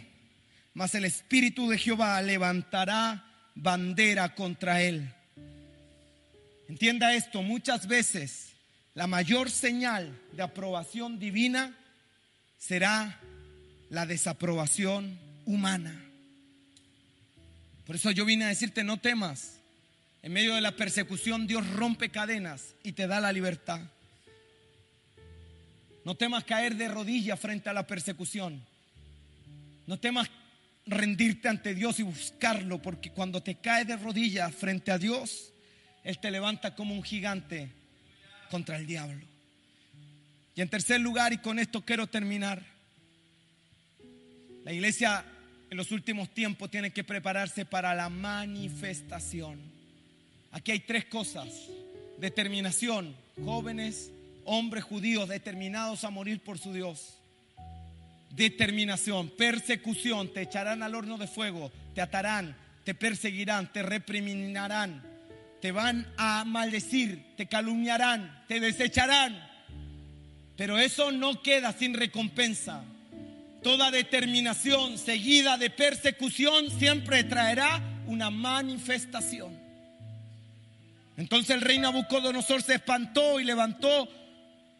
Speaker 1: mas el Espíritu de Jehová levantará bandera contra él. Entienda esto, muchas veces la mayor señal de aprobación divina será la desaprobación humana. Por eso yo vine a decirte, no temas. En medio de la persecución Dios rompe cadenas y te da la libertad. No temas caer de rodillas frente a la persecución. No temas rendirte ante Dios y buscarlo, porque cuando te caes de rodillas frente a Dios, Él te levanta como un gigante contra el diablo. Y en tercer lugar, y con esto quiero terminar, la iglesia en los últimos tiempos tiene que prepararse para la manifestación. Aquí hay tres cosas. Determinación, jóvenes, hombres judíos determinados a morir por su Dios. Determinación, persecución, te echarán al horno de fuego, te atarán, te perseguirán, te repriminarán, te van a maldecir, te calumniarán, te desecharán. Pero eso no queda sin recompensa. Toda determinación seguida de persecución siempre traerá una manifestación. Entonces el rey Nabucodonosor se espantó y levantó,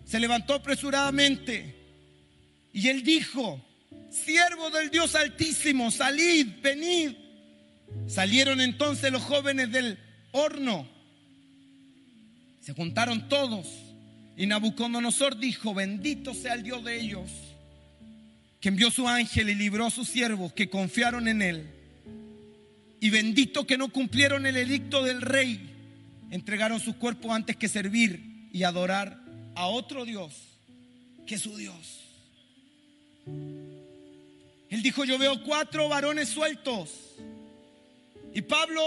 Speaker 1: se levantó apresuradamente. Y él dijo, siervo del Dios altísimo, salid, venid. Salieron entonces los jóvenes del horno. Se juntaron todos. Y Nabucodonosor dijo, bendito sea el Dios de ellos que envió su ángel y libró a sus siervos que confiaron en él. Y bendito que no cumplieron el edicto del rey, entregaron sus cuerpos antes que servir y adorar a otro Dios que su Dios. Él dijo, yo veo cuatro varones sueltos. Y Pablo,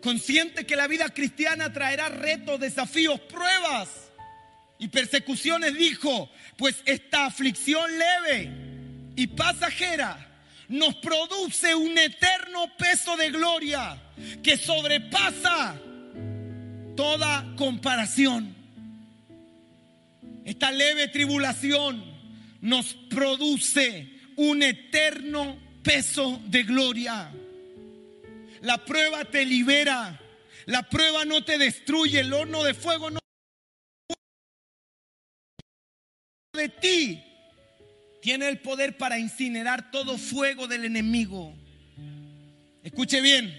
Speaker 1: consciente que la vida cristiana traerá retos, desafíos, pruebas y persecuciones, dijo, pues esta aflicción leve y pasajera nos produce un eterno peso de gloria que sobrepasa toda comparación. Esta leve tribulación nos produce un eterno peso de gloria. La prueba te libera, la prueba no te destruye, el horno de fuego no de ti tiene el poder para incinerar todo fuego del enemigo. Escuche bien,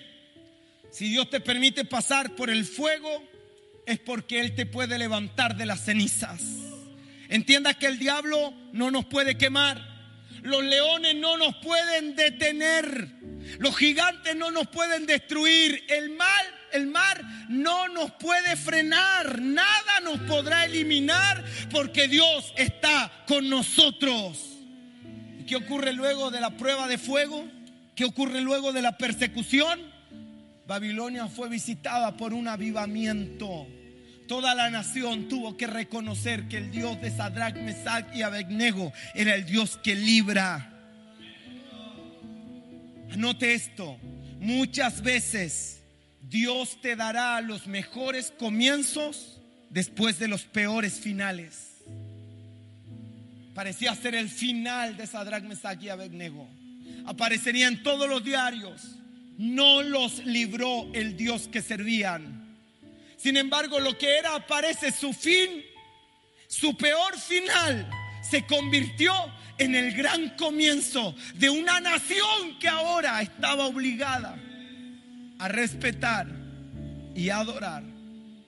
Speaker 1: si Dios te permite pasar por el fuego, es porque Él te puede levantar de las cenizas. Entienda que el diablo no nos puede quemar. Los leones no nos pueden detener. Los gigantes no nos pueden destruir. El mal, el mar no nos puede frenar. Nada nos podrá eliminar porque Dios está con nosotros. ¿Qué ocurre luego de la prueba de fuego? ¿Qué ocurre luego de la persecución? Babilonia fue visitada por un avivamiento. Toda la nación tuvo que reconocer que el Dios de Sadrach, Mesach y Abednego era el Dios que libra. Anote esto, muchas veces Dios te dará los mejores comienzos después de los peores finales parecía ser el final de Sadrach, Mesach y Abednego. Aparecería en todos los diarios. No los libró el Dios que servían. Sin embargo, lo que era aparece su fin, su peor final, se convirtió en el gran comienzo de una nación que ahora estaba obligada a respetar y adorar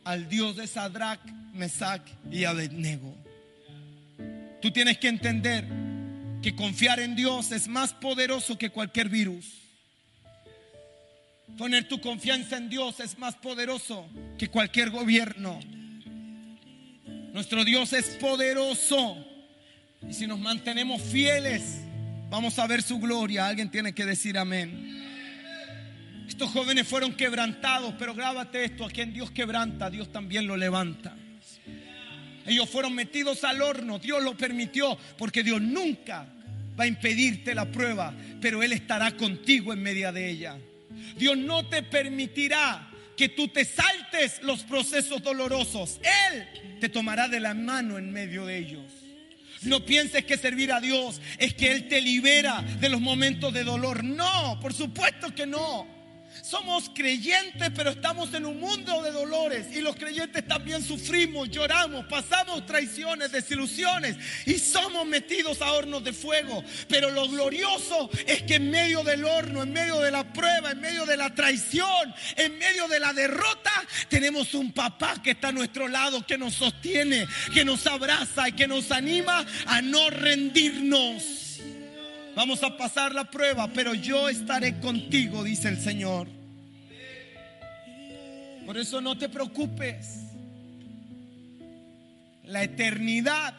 Speaker 1: al Dios de Sadrach, Mesach y Abednego. Tú tienes que entender que confiar en Dios es más poderoso que cualquier virus. Poner tu confianza en Dios es más poderoso que cualquier gobierno. Nuestro Dios es poderoso. Y si nos mantenemos fieles, vamos a ver su gloria. Alguien tiene que decir amén. Estos jóvenes fueron quebrantados, pero grábate esto, a quien Dios quebranta, Dios también lo levanta. Ellos fueron metidos al horno, Dios lo permitió, porque Dios nunca va a impedirte la prueba, pero Él estará contigo en medio de ella. Dios no te permitirá que tú te saltes los procesos dolorosos. Él te tomará de la mano en medio de ellos. No pienses que servir a Dios es que Él te libera de los momentos de dolor. No, por supuesto que no. Somos creyentes, pero estamos en un mundo de dolores. Y los creyentes también sufrimos, lloramos, pasamos traiciones, desilusiones y somos metidos a hornos de fuego. Pero lo glorioso es que en medio del horno, en medio de la prueba, en medio de la traición, en medio de la derrota, tenemos un papá que está a nuestro lado, que nos sostiene, que nos abraza y que nos anima a no rendirnos. Vamos a pasar la prueba, pero yo estaré contigo, dice el Señor. Por eso no te preocupes. La eternidad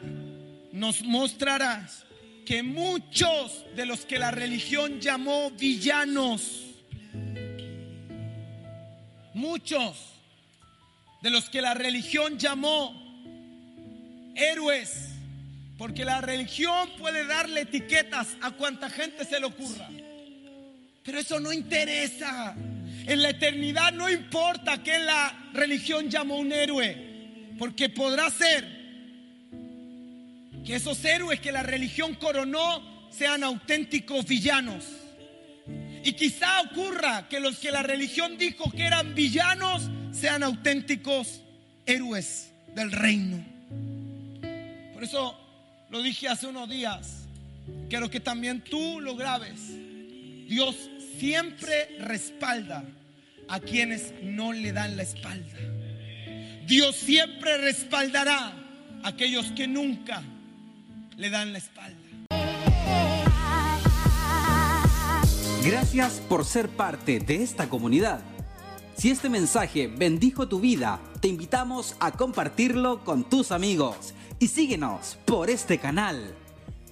Speaker 1: nos mostrará que muchos de los que la religión llamó villanos, muchos de los que la religión llamó héroes, porque la religión puede darle etiquetas a cuanta gente se le ocurra. Pero eso no interesa. En la eternidad no importa que la religión llamó un héroe. Porque podrá ser que esos héroes que la religión coronó sean auténticos villanos. Y quizá ocurra que los que la religión dijo que eran villanos sean auténticos héroes del reino. Por eso lo dije hace unos días. Quiero que también tú lo grabes. Dios siempre respalda a quienes no le dan la espalda. Dios siempre respaldará a aquellos que nunca le dan la espalda.
Speaker 2: Gracias por ser parte de esta comunidad. Si este mensaje bendijo tu vida, te invitamos a compartirlo con tus amigos y síguenos por este canal.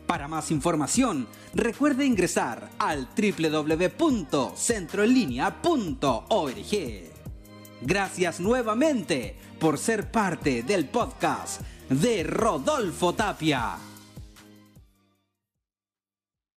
Speaker 2: Para más información, recuerde ingresar al www.centroenlinea.org. Gracias nuevamente por ser parte del podcast de Rodolfo Tapia.